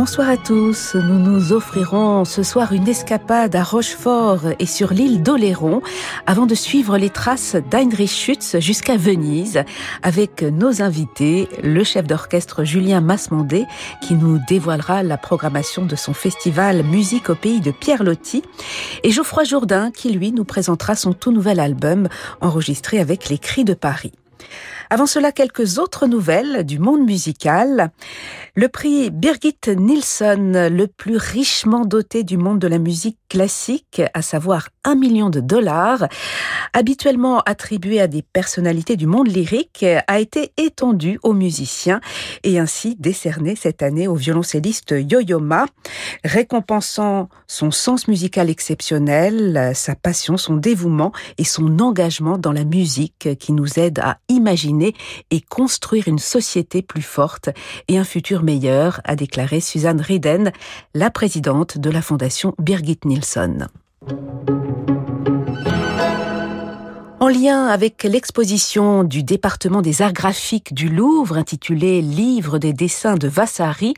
Bonsoir à tous. Nous nous offrirons ce soir une escapade à Rochefort et sur l'île d'Oléron avant de suivre les traces d'Heinrich Schütz jusqu'à Venise avec nos invités, le chef d'orchestre Julien Masmondé qui nous dévoilera la programmation de son festival Musique au pays de Pierre Loti et Geoffroy Jourdain qui lui nous présentera son tout nouvel album enregistré avec les Cris de Paris. Avant cela, quelques autres nouvelles du monde musical. Le prix Birgit Nilsson, le plus richement doté du monde de la musique classique, à savoir un million de dollars, habituellement attribué à des personnalités du monde lyrique, a été étendu aux musiciens et ainsi décerné cette année au violoncelliste Yo-Yo Ma, récompensant son sens musical exceptionnel, sa passion, son dévouement et son engagement dans la musique qui nous aide à imaginer et construire une société plus forte et un futur meilleur, a déclaré Suzanne Riden, la présidente de la fondation Birgit Nilsson. En lien avec l'exposition du département des arts graphiques du Louvre intitulée Livre des dessins de Vasari,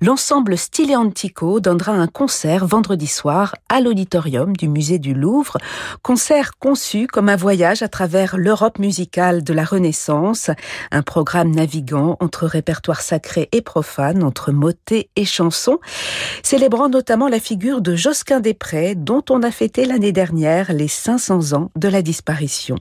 l'ensemble Stile Antico donnera un concert vendredi soir à l'auditorium du musée du Louvre, concert conçu comme un voyage à travers l'Europe musicale de la Renaissance, un programme naviguant entre répertoire sacré et profane, entre motets et chansons, célébrant notamment la figure de Josquin des Prés dont on a fêté l'année dernière les 500 ans de la disparition. Création.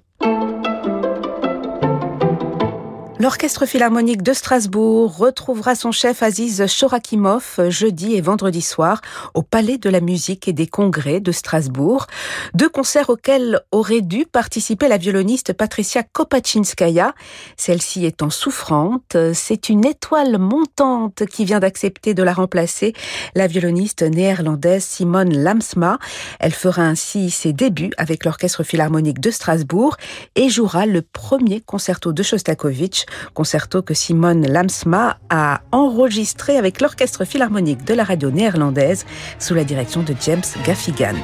L'Orchestre philharmonique de Strasbourg retrouvera son chef Aziz Shorakimov jeudi et vendredi soir au Palais de la musique et des congrès de Strasbourg. Deux concerts auxquels aurait dû participer la violoniste Patricia Kopachinskaya. Celle-ci étant souffrante, c'est une étoile montante qui vient d'accepter de la remplacer, la violoniste néerlandaise Simone Lamsma. Elle fera ainsi ses débuts avec l'Orchestre philharmonique de Strasbourg et jouera le premier concerto de Shostakovich concerto que Simone Lamsma a enregistré avec l'Orchestre philharmonique de la radio néerlandaise sous la direction de James Gaffigan.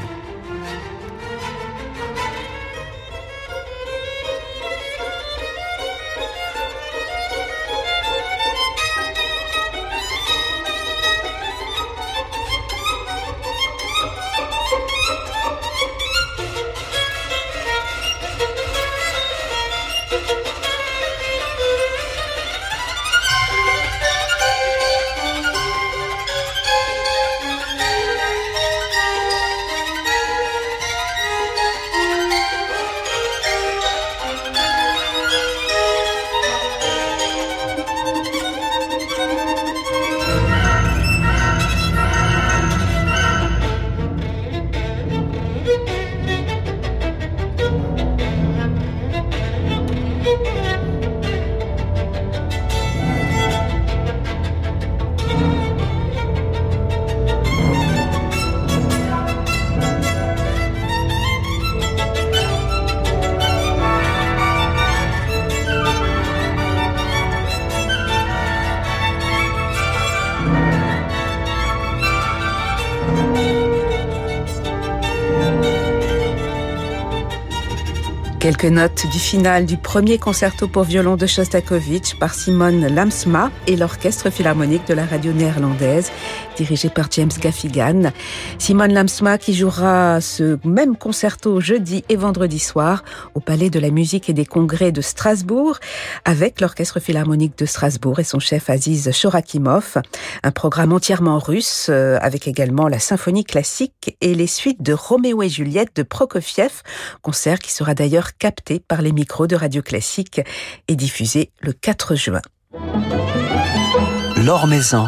Quelques notes du final du premier concerto pour violon de Shostakovich par Simone Lamsma et l'Orchestre philharmonique de la radio néerlandaise, dirigé par James Gaffigan. Simone Lamsma qui jouera ce même concerto jeudi et vendredi soir au Palais de la musique et des congrès de Strasbourg avec l'Orchestre philharmonique de Strasbourg et son chef Aziz Shorakimov. Un programme entièrement russe euh, avec également la symphonie classique et les suites de Roméo et Juliette de Prokofiev, concert qui sera d'ailleurs capté par les micros de Radio Classique et diffusé le 4 juin. L'Or Maison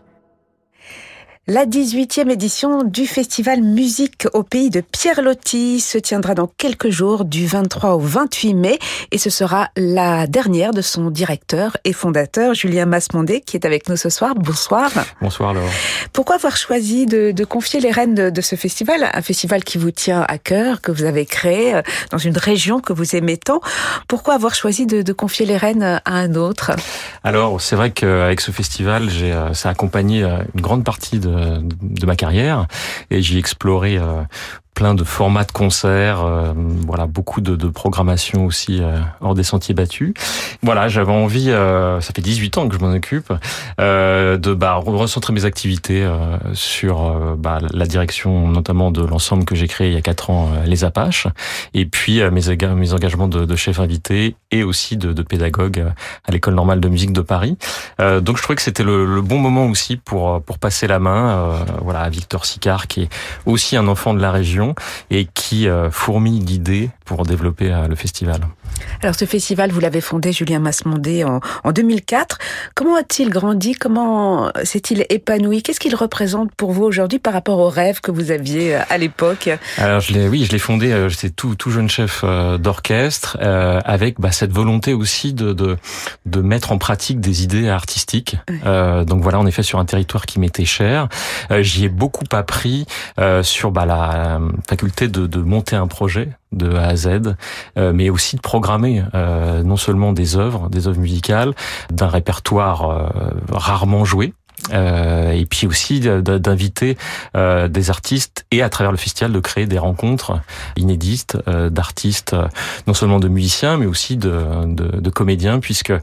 La 18e édition du festival Musique au pays de Pierre Loti se tiendra dans quelques jours du 23 au 28 mai et ce sera la dernière de son directeur et fondateur Julien Masmondé qui est avec nous ce soir. Bonsoir. Bonsoir Laure. Pourquoi avoir choisi de, de confier les rênes de, de, ce festival, un festival qui vous tient à cœur, que vous avez créé euh, dans une région que vous aimez tant Pourquoi avoir choisi de, de confier les rênes à un autre? Alors c'est vrai qu'avec ce festival, j'ai euh, ça a accompagné euh, une grande partie de de ma carrière et j'y explorais plein de formats de concerts, euh, voilà beaucoup de, de programmation aussi euh, hors des sentiers battus. Voilà, j'avais envie, euh, ça fait 18 ans que je m'en occupe, de bah, recentrer mes activités sur bah, la direction notamment de l'ensemble que j'ai créé il y a 4 ans, les Apaches, et puis mes, mes engagements de, de, chef invité et aussi de, de pédagogue à l'école normale de musique de Paris. donc je trouvais que c'était le, le, bon moment aussi pour pour passer la main, voilà, à Victor Sicard qui est aussi un enfant de la région et qui euh, fourmille d'idées pour développer euh, le festival. Alors ce festival, vous l'avez fondé, Julien Masmondé, en, en 2004. Comment a-t-il grandi? Comment s'est-il épanoui? Qu'est-ce qu'il représente pour vous aujourd'hui par rapport aux rêves que vous aviez euh, à l'époque? Alors je l'ai, oui, je l'ai fondé. J'étais tout, tout jeune chef d'orchestre, euh, avec bah, cette volonté aussi de, de, de mettre en pratique des idées artistiques. Euh, donc voilà, en effet, sur un territoire qui m'était cher, j'y ai beaucoup appris sur bah, la faculté de, de monter un projet de A à Z, euh, mais aussi de programmer euh, non seulement des œuvres, des œuvres musicales, d'un répertoire euh, rarement joué, euh, et puis aussi d'inviter euh, des artistes et à travers le festival de créer des rencontres inédites euh, d'artistes, non seulement de musiciens mais aussi de, de, de comédiens, puisque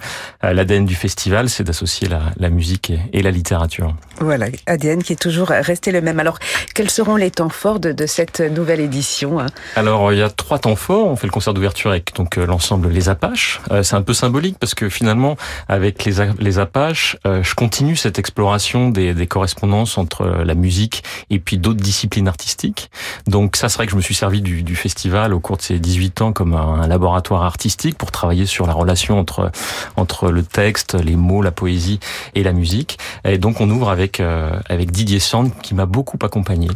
l'ADN du festival c'est d'associer la, la, musique et, la littérature. Voilà, ADN qui est toujours resté le même. Alors, quels seront les temps forts de, de cette nouvelle édition hein? Alors, il y a trois temps forts. On fait le concert d'ouverture avec donc l'ensemble Les Apaches. c'est un peu symbolique parce que finalement, avec les, les Apaches, je continue cette exploration des, des, correspondances entre la musique et puis d'autres disciplines artistiques. Donc ça, c'est vrai que je me suis servi du, du, festival au cours de ces 18 ans comme un, laboratoire artistique pour travailler sur la relation entre entre le texte, les mots, la poésie et la musique. Et donc on ouvre avec euh, avec Didier Sand qui m'a beaucoup accompagné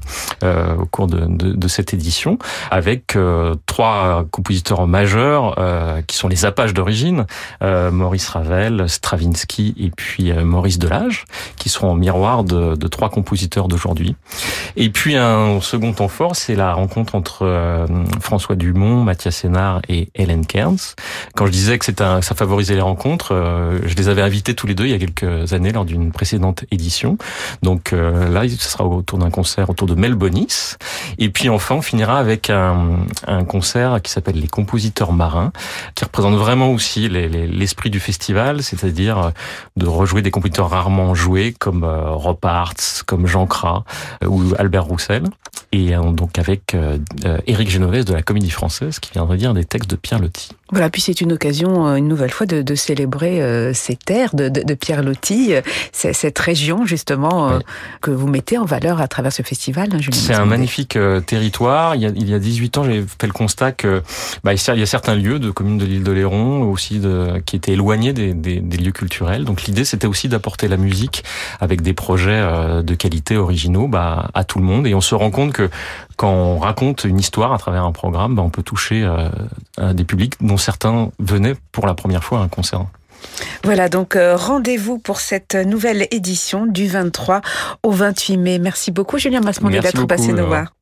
euh, au cours de, de, de, cette édition, avec euh, trois compositeurs majeurs euh, qui sont les Apaches d'origine, euh, Maurice Ravel, Stravinsky et puis Maurice Delage, qui seront en miroir de, trois compositeurs d'aujourd'hui. Et puis un second temps fort, c'est la rencontre entre euh, François Dumont, Mathias Sénard et Hélène Kearns. Quand je disais que c'était ça favorisait les rencontres, euh, je les avais invités tous les deux il y a quelques années lors d'une précédente édition. Donc euh, là, ce sera autour d'un concert autour de Mel Bonis. Et puis enfin, on finira avec un, un concert qui s'appelle Les Compositeurs Marins, qui représente vraiment aussi l'esprit du festival, c'est-à-dire de rejouer des compositeurs rarement joués comme euh, Rob comme Jean Cras euh, ou Albert Roussel, et euh, donc avec Éric Genovès de la Comédie Française qui viendrait dire des textes de Pierre Loti. Voilà, puis c'est une occasion, une nouvelle fois, de, de célébrer ces terres de, de, de Pierre Loti, cette région justement que vous mettez en valeur à travers ce festival. Hein, c'est un magnifique territoire. Il y, a, il y a 18 ans, j'ai fait le constat que bah, il y a certains lieux de communes de l'île d'Oléron aussi de, qui étaient éloignés des, des, des lieux culturels. Donc l'idée, c'était aussi d'apporter la musique avec des projets euh, de qualité originaux bah, à tout le monde. Et on se rend compte que quand on raconte une histoire à travers un programme, bah, on peut toucher euh, des publics dont certains venaient pour la première fois à un concert. Voilà, donc euh, rendez-vous pour cette nouvelle édition du 23 au 28 mai. Merci beaucoup Julien Masmondi d'être passé nous voir.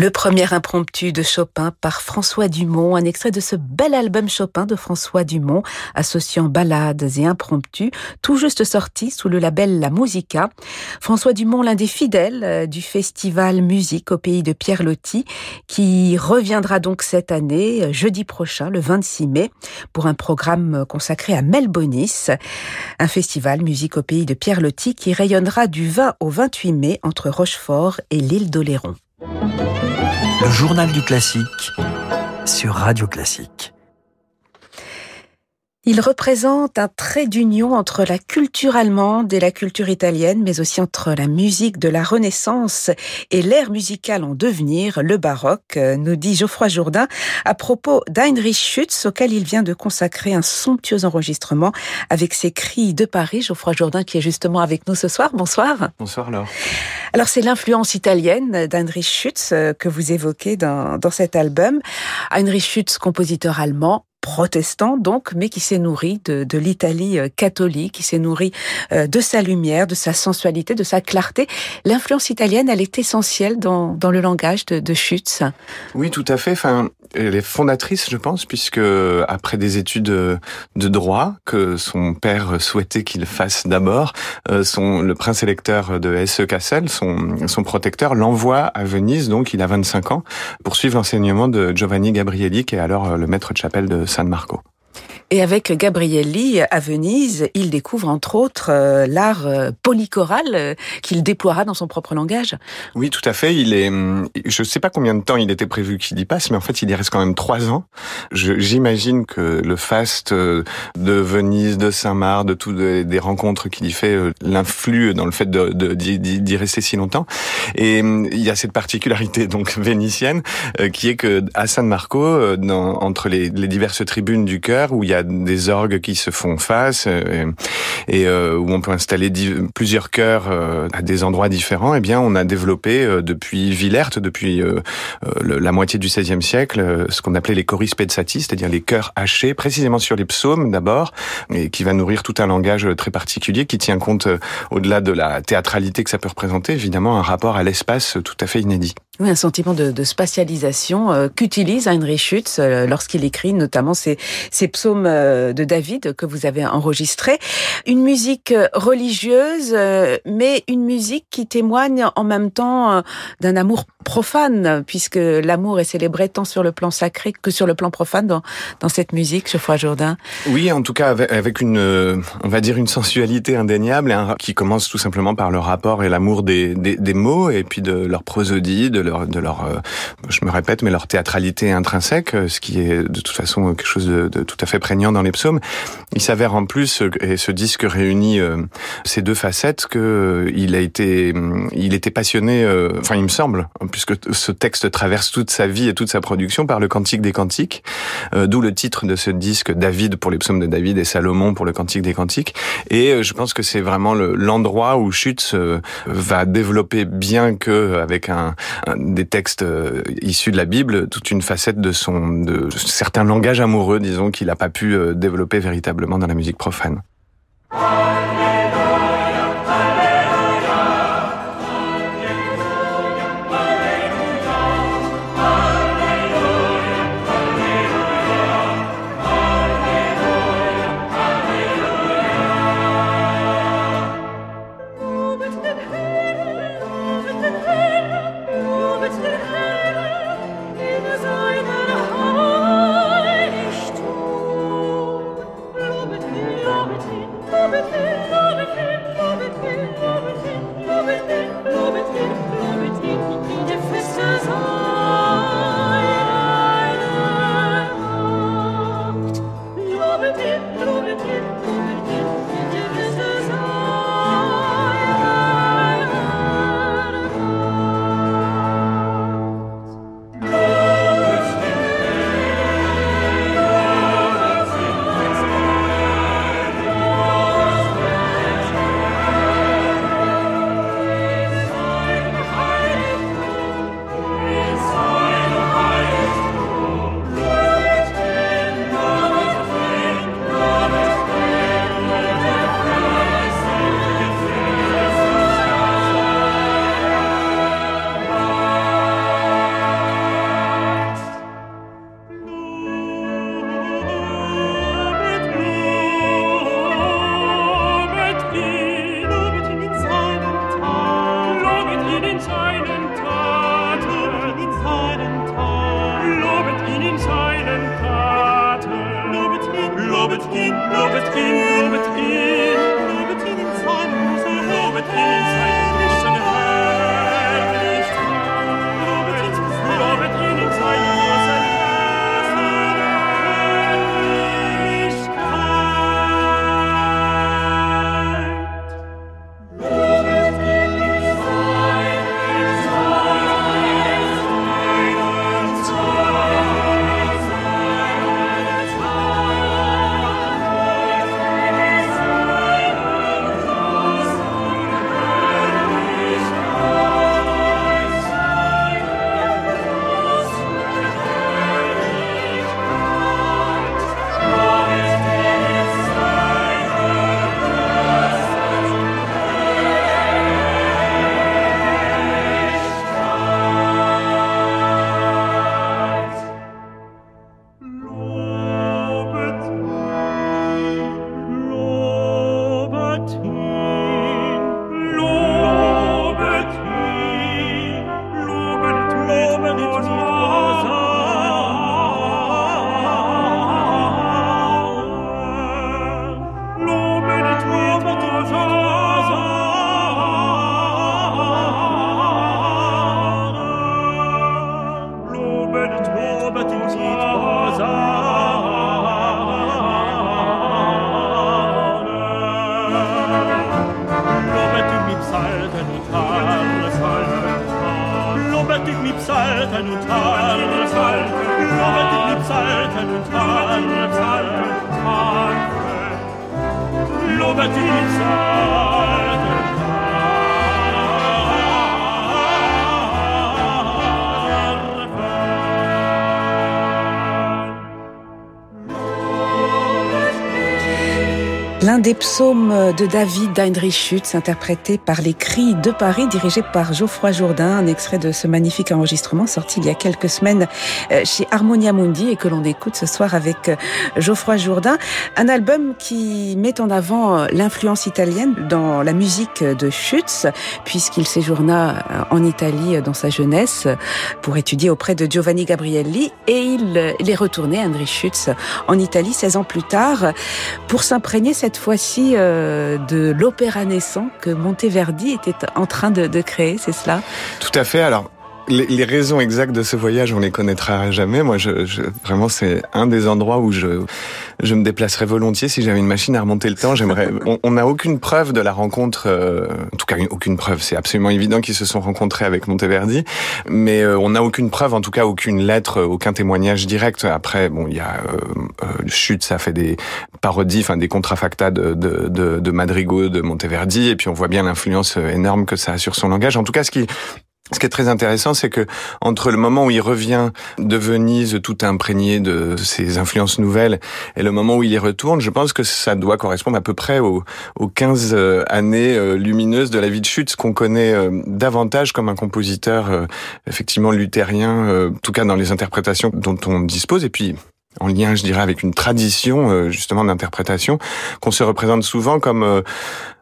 Le premier impromptu de Chopin par François Dumont, un extrait de ce bel album Chopin de François Dumont, associant ballades et impromptus, tout juste sorti sous le label La Musica. François Dumont, l'un des fidèles euh, du festival musique au pays de Pierre Loti, qui reviendra donc cette année, euh, jeudi prochain, le 26 mai, pour un programme consacré à Melbonis, un festival musique au pays de Pierre Loti qui rayonnera du 20 au 28 mai entre Rochefort et l'île d'Oléron. Le journal du classique sur Radio Classique. Il représente un trait d'union entre la culture allemande et la culture italienne, mais aussi entre la musique de la Renaissance et l'ère musicale en devenir, le baroque, nous dit Geoffroy Jourdain à propos d'Heinrich Schütz, auquel il vient de consacrer un somptueux enregistrement avec ses cris de Paris. Geoffroy Jourdain qui est justement avec nous ce soir. Bonsoir. Bonsoir Laure. Alors c'est l'influence italienne d'Heinrich Schütz que vous évoquez dans, dans cet album. Heinrich Schütz, compositeur allemand, protestant donc, mais qui s'est nourri de, l'Italie euh, catholique, qui s'est nourri euh, de sa lumière, de sa sensualité, de sa clarté. L'influence italienne, elle est essentielle dans, dans le langage de, de Schütz. Oui, tout à fait. Enfin, elle est fondatrice, je pense, puisque après des études de droit que son père souhaitait qu'il fasse d'abord, euh, son le prince électeur de Hesse Kassel, son, son protecteur, l'envoie à Venise, donc il a 25 ans, pour suivre l'enseignement de Giovanni Gabrielli, qui est alors le maître de chapelle de San Marco. Et avec Gabrielli à Venise, il découvre entre autres euh, l'art euh, polychoral euh, qu'il déploiera dans son propre langage. Oui, tout à fait. Il est, hum, je ne sais pas combien de temps il était prévu qu'il y passe, mais en fait, il y reste quand même trois ans. J'imagine que le faste de Venise, de Saint-Marc, de toutes des rencontres qu'il y fait, l'influe dans le fait d'y de, rester si longtemps. Et hum, il y a cette particularité donc vénitienne qui est que à San Marco, entre les, les diverses tribunes du chœur, où il y a des orgues qui se font face euh, et, euh, où on peut installer plusieurs chœurs euh, à des endroits différents. Eh bien, on a développé depuis Villers, depuis la moitié du XVIe siècle, ce qu'on appelait les choris pezzati, c'est-à-dire les chœurs hachés, précisément sur les psaumes d'abord, et qui va nourrir tout un langage très particulier qui tient compte, au-delà de la théâtralité que ça peut représenter, évidemment un rapport à l'espace tout à fait inédit. Oui, un sentiment de, de spatialisation euh, qu'utilise Heinrich Schütz euh, lorsqu'il écrit notamment ces, psaumes euh, de David que vous avez enregistrés. Une musique religieuse, mais une musique qui témoigne en même temps d'un amour profane, puisque l'amour est célébré tant sur le plan sacré que sur le plan profane dans, dans cette musique, Geoffroy Jourdain. Oui, en tout cas avec une, on va dire une sensualité indéniable, qui commence tout simplement par le rapport et l'amour des, des, des, mots et puis de leur prosodie, de de leur, euh, je me répète, mais leur théâtralité intrinsèque, euh, ce qui est de toute façon quelque chose de, tout à fait prégnant dans les psaumes. Il s'avère en plus, et ce disque réunit euh, ces deux facettes, que il a été, il était passionné, enfin il me semble, puisque ce texte traverse toute sa vie et toute sa production par le Cantique des Cantiques, d'où le titre de ce disque David pour les psaumes de David et Salomon pour le Cantique des Cantiques. Et je pense que c'est vraiment l'endroit où Schütz va développer bien que avec des textes euh, issus de la Bible, toute une facette de son, de certains langages amoureux, disons, qu'il n'a pas pu euh, développer véritablement dans la musique profane. die Psalten und Tan, lobet die Psalten und Tan, lobet die Psalten und Tan, lobet die Psalten Des psaumes de David d'Heinrich Schütz, interprété par les Cris de Paris, dirigé par Geoffroy Jourdain, un extrait de ce magnifique enregistrement sorti il y a quelques semaines euh, chez Harmonia Mundi et que l'on écoute ce soir avec euh, Geoffroy Jourdain. Un album qui met en avant euh, l'influence italienne dans la musique de Schütz, puisqu'il séjourna en Italie dans sa jeunesse pour étudier auprès de Giovanni Gabrielli et il, est retourné, Heinrich Schütz, en Italie 16 ans plus tard pour s'imprégner cette fois-ci euh, de l'opéra naissant que Monteverdi était en train de, de créer, c'est cela? Tout à fait. Alors, les, raisons exactes de ce voyage, on les connaîtra jamais. Moi, je, je vraiment, c'est un des endroits où je, je me déplacerais volontiers si j'avais une machine à remonter le temps. J'aimerais. On n'a aucune preuve de la rencontre, euh, en tout cas aucune preuve. C'est absolument évident qu'ils se sont rencontrés avec Monteverdi, mais euh, on n'a aucune preuve, en tout cas aucune lettre, aucun témoignage direct. Après, bon, il y a euh, Chute, ça fait des parodies, enfin des contrafactas de, de, de, de Madrigo, de Monteverdi, et puis on voit bien l'influence énorme que ça a sur son langage. En tout cas, ce qui ce qui est très intéressant, c'est que entre le moment où il revient de Venise, tout imprégné de ses influences nouvelles, et le moment où il y retourne, je pense que ça doit correspondre à peu près aux, aux 15 euh, années euh, lumineuses de la vie de Schütz qu'on connaît euh, davantage comme un compositeur effectivement luthérien, en tout cas dans les interprétations dont on dispose, et puis en lien, je dirais, avec une tradition justement d'interprétation qu'on se représente souvent comme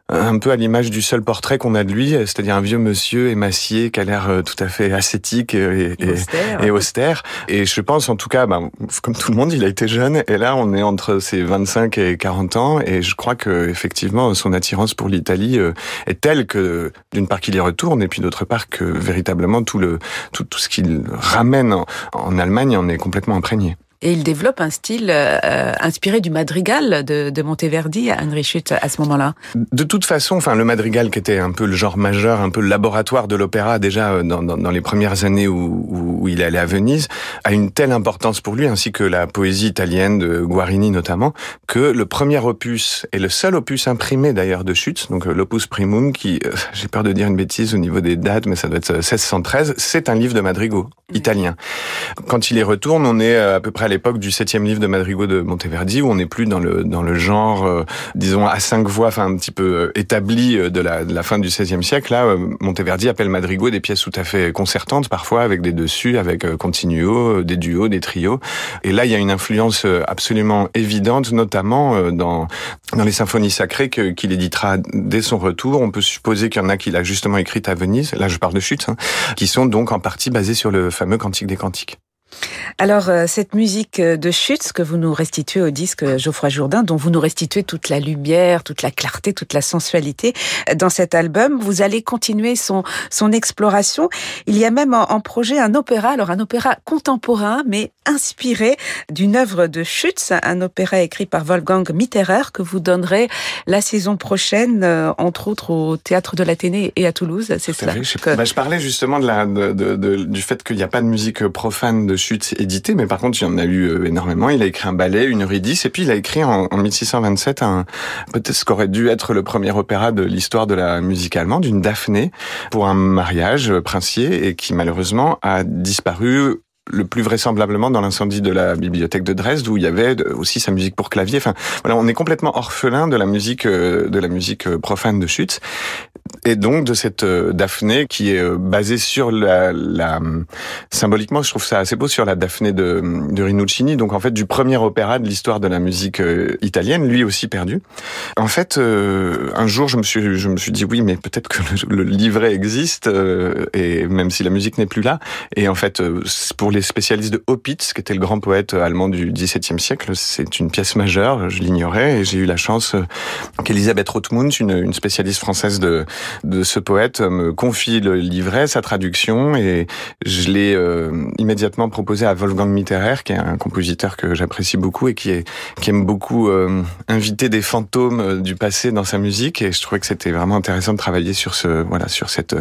un peu à l'image du seul portrait qu'on a de lui, c'est-à-dire un vieux monsieur émacié qui a l'air euh, tout à fait ascétique et, et, austère. et, je pense en tout cas, ben, comme tout le monde, il a été jeune et là on est entre ses 25 et 40 ans et je crois que effectivement son attirance pour l'Italie euh, est telle que d'une part qu'il y retourne et puis d'autre part que véritablement tout le tout, tout ce qu'il ramène en, en Allemagne en est complètement imprégné. Et il développe un style euh, inspiré du madrigal de, de Monteverdi, Henri Schütt, à ce moment-là. De toute façon, enfin, le madrigal qui était un peu le genre majeur, un peu le laboratoire de l'opéra déjà euh, dans, dans, dans, les premières années où, où, il allait à Venise, a une telle importance pour lui, ainsi que la poésie italienne de Guarini notamment, que le premier opus et le seul opus imprimé d'ailleurs de Schütz, donc euh, l'opus primum, qui, j'ai peur de dire une bêtise au niveau des dates, mais ça doit être 1613, c'est un livre de madrigal italien. Quand il y retourne, on est à peu près à l'époque du septième livre de Madrigo de Monteverdi, où on n'est plus dans le dans le genre, euh, disons à cinq voix, enfin un petit peu euh, établi euh, de la, de la fin du XVIe siècle. Là, Monteverdi appelle Madrigo des pièces tout à fait concertantes, parfois avec des dessus, avec continuo, des duos, des trios. Et là, il y a une influence absolument évidente, notamment dans dans les symphonies sacrées qu'il éditera dès son retour. On peut supposer qu'il y en a qu'il a justement écrites à Venise. Là, je parle de chute, hein, qui sont donc en partie basées sur le fameux Cantique des Cantiques. Alors, euh, cette musique de Schütz que vous nous restituez au disque Geoffroy Jourdain, dont vous nous restituez toute la lumière, toute la clarté, toute la sensualité dans cet album, vous allez continuer son, son exploration. Il y a même en, projet un opéra, alors un opéra contemporain, mais inspiré d'une œuvre de Schütz, un opéra écrit par Wolfgang Mitterer que vous donnerez la saison prochaine, euh, entre autres au Théâtre de l'Athénée et à Toulouse, c'est ça je, bah, je, parlais justement de la, de, de, du fait qu'il n'y a pas de musique profane de Mais par contre, il en a eu euh, énormément. Il a écrit un ballet, une Eurydice, et puis il a écrit en, en 1627 un, peut-être ce qu'aurait dû être le premier opéra de l'histoire de la musique allemande, une Daphné, pour un mariage princier, et qui malheureusement a disparu le plus vraisemblablement dans l'incendie de la bibliothèque de Dresde où il y avait aussi sa musique pour clavier. Enfin, voilà, on est complètement orphelin de la musique euh, de la musique euh, profane de Schütz et donc de cette euh, Daphné qui est basée sur la, la, symboliquement, je trouve ça assez beau sur la Daphné de, de Rinuccini. Donc en fait du premier opéra de l'histoire de la musique italienne, lui aussi perdu. En fait, un jour je me suis je me suis dit oui, mais peut-être que le, le livret existe et même si la musique n'est plus là. Et en fait, pour les spécialistes de Opitz, qui était le grand poète allemand du XVIIe siècle. C'est une pièce majeure, je l'ignorais, et j'ai eu la chance euh, qu'Elisabeth Rothmund, une, spécialiste française de, de ce poète, me confie le livret, sa traduction, et je l'ai euh, immédiatement proposé à Wolfgang Mitterer, qui est un compositeur que j'apprécie beaucoup et qui, est, qui aime beaucoup euh, inviter des fantômes du passé dans sa musique, et je trouvais que c'était vraiment intéressant de travailler sur ce, voilà, sur cette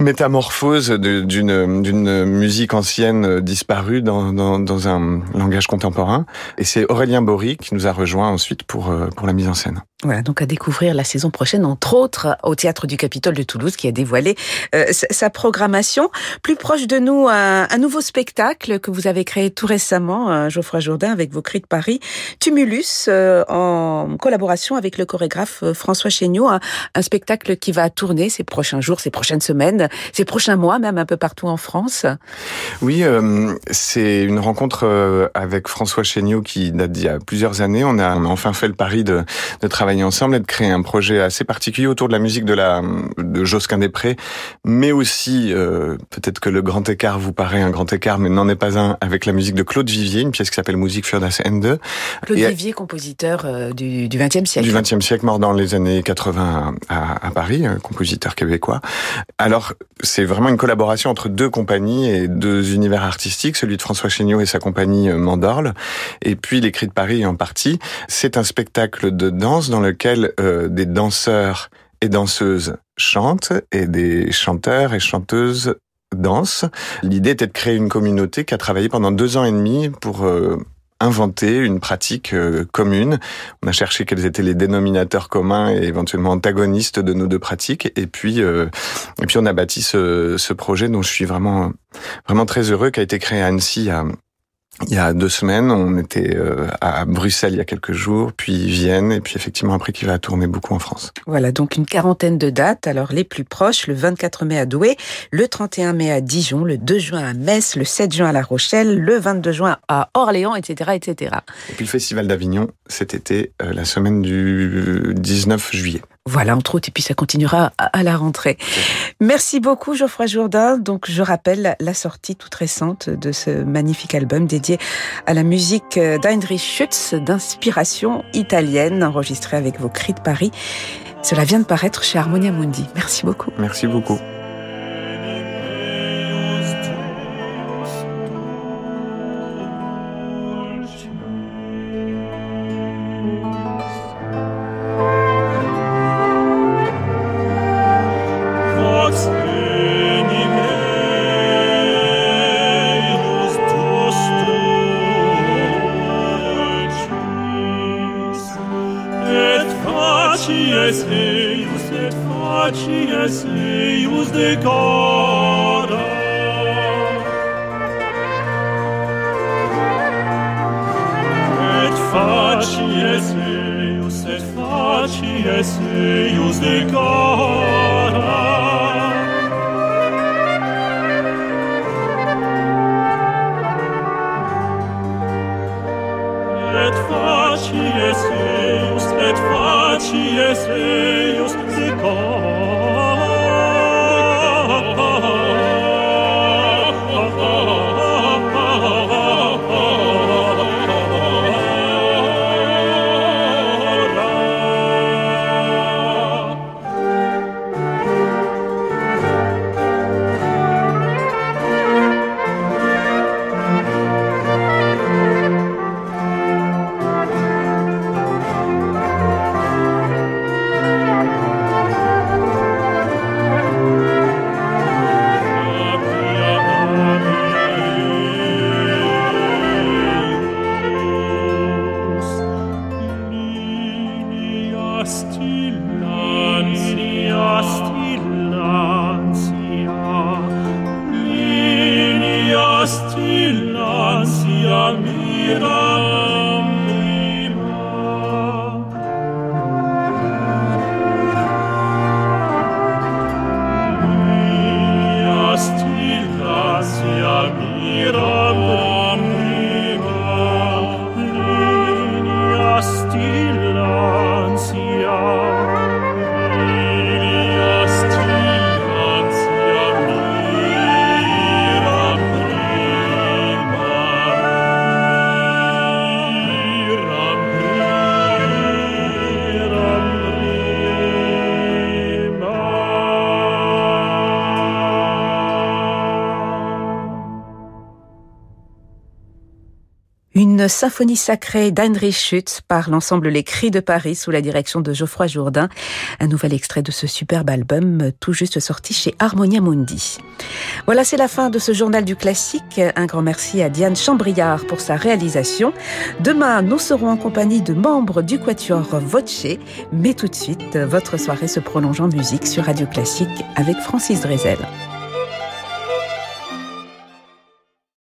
métamorphose d'une musique ancienne disparue dans, dans, dans, un langage contemporain. Et c'est Aurélien Bory qui nous a rejoint ensuite pour, euh, pour la mise en scène. Voilà, donc à découvrir la saison prochaine, entre autres au Théâtre du Capitole de Toulouse, qui a dévoilé euh, sa programmation. Plus proche de nous, un, un, nouveau spectacle que vous avez créé tout récemment, euh, Geoffroy Jourdain, avec vos cris de Paris, Tumulus, euh, en collaboration avec le chorégraphe François Chéniaud, un, spectacle qui va tourner ces prochains jours, ces prochaines semaines, ces prochains mois, même un peu partout en France. Oui, c'est une rencontre avec François Chéniaud qui date d'il y a plusieurs années. On a, on a enfin fait le pari de, de travailler ensemble et de créer un projet assez particulier autour de la musique de la de Josquin des Prés, mais aussi euh, peut-être que le grand écart vous paraît un grand écart, mais n'en est pas un avec la musique de Claude Vivier, une pièce qui s'appelle Musique für das Ende. Claude Vivier, compositeur euh, du, du 20e siècle. Du 20e siècle, mort dans les années 80 à, à Paris, compositeur québécois. Alors, c'est vraiment une collaboration entre deux compagnies et deux univers artistiques, celui de François Chéniaud et sa compagnie euh, Mandorle, et puis l'écrit de Paris en partie. C'est un spectacle de danse dans lequel euh, des danseurs et danseuses chantent et des chanteurs et chanteuses dansent. L'idée était de créer une communauté qui a travaillé pendant deux ans et demi pour euh, inventer une pratique euh, commune. On a cherché quels étaient les dénominateurs communs et éventuellement antagonistes de nos deux pratiques. Et puis, et puis on a bâti ce, projet dont je suis vraiment, vraiment très heureux, qui a été créé à Annecy il y a deux semaines, on était euh, à Bruxelles il y a quelques jours, puis Vienne, et puis effectivement après qui va tourner beaucoup en France. Voilà, donc une quarantaine de dates. Alors les plus proches, le 24 mai à Douai, le 31 mai à Dijon, le 2 juin à Metz, le 7 juin à La Rochelle, le 22 juin à Orléans, etc., etc. Et puis le Festival d'Avignon cet été, euh, la semaine du 19 juillet. Voilà, entre autres, et puis ça continuera à la rentrée. Merci beaucoup, Geoffroy Jourdain. Donc, je rappelle la sortie toute récente de ce magnifique album dédié à la musique d'Heinrich Schütz, d'inspiration italienne, enregistré avec vos cris de Paris. Cela vient de paraître chez Harmonia Mundi. Merci beaucoup. Merci beaucoup. Cine se ius de une symphonie sacrée d'Heinrich Schütz par l'ensemble Les Cris de Paris sous la direction de Geoffroy Jourdain. Un nouvel extrait de ce superbe album tout juste sorti chez Harmonia Mundi. Voilà, c'est la fin de ce journal du classique. Un grand merci à Diane Chambriard pour sa réalisation. Demain, nous serons en compagnie de membres du Quatuor Voce, mais tout de suite, votre soirée se prolonge en musique sur Radio Classique avec Francis Drezel.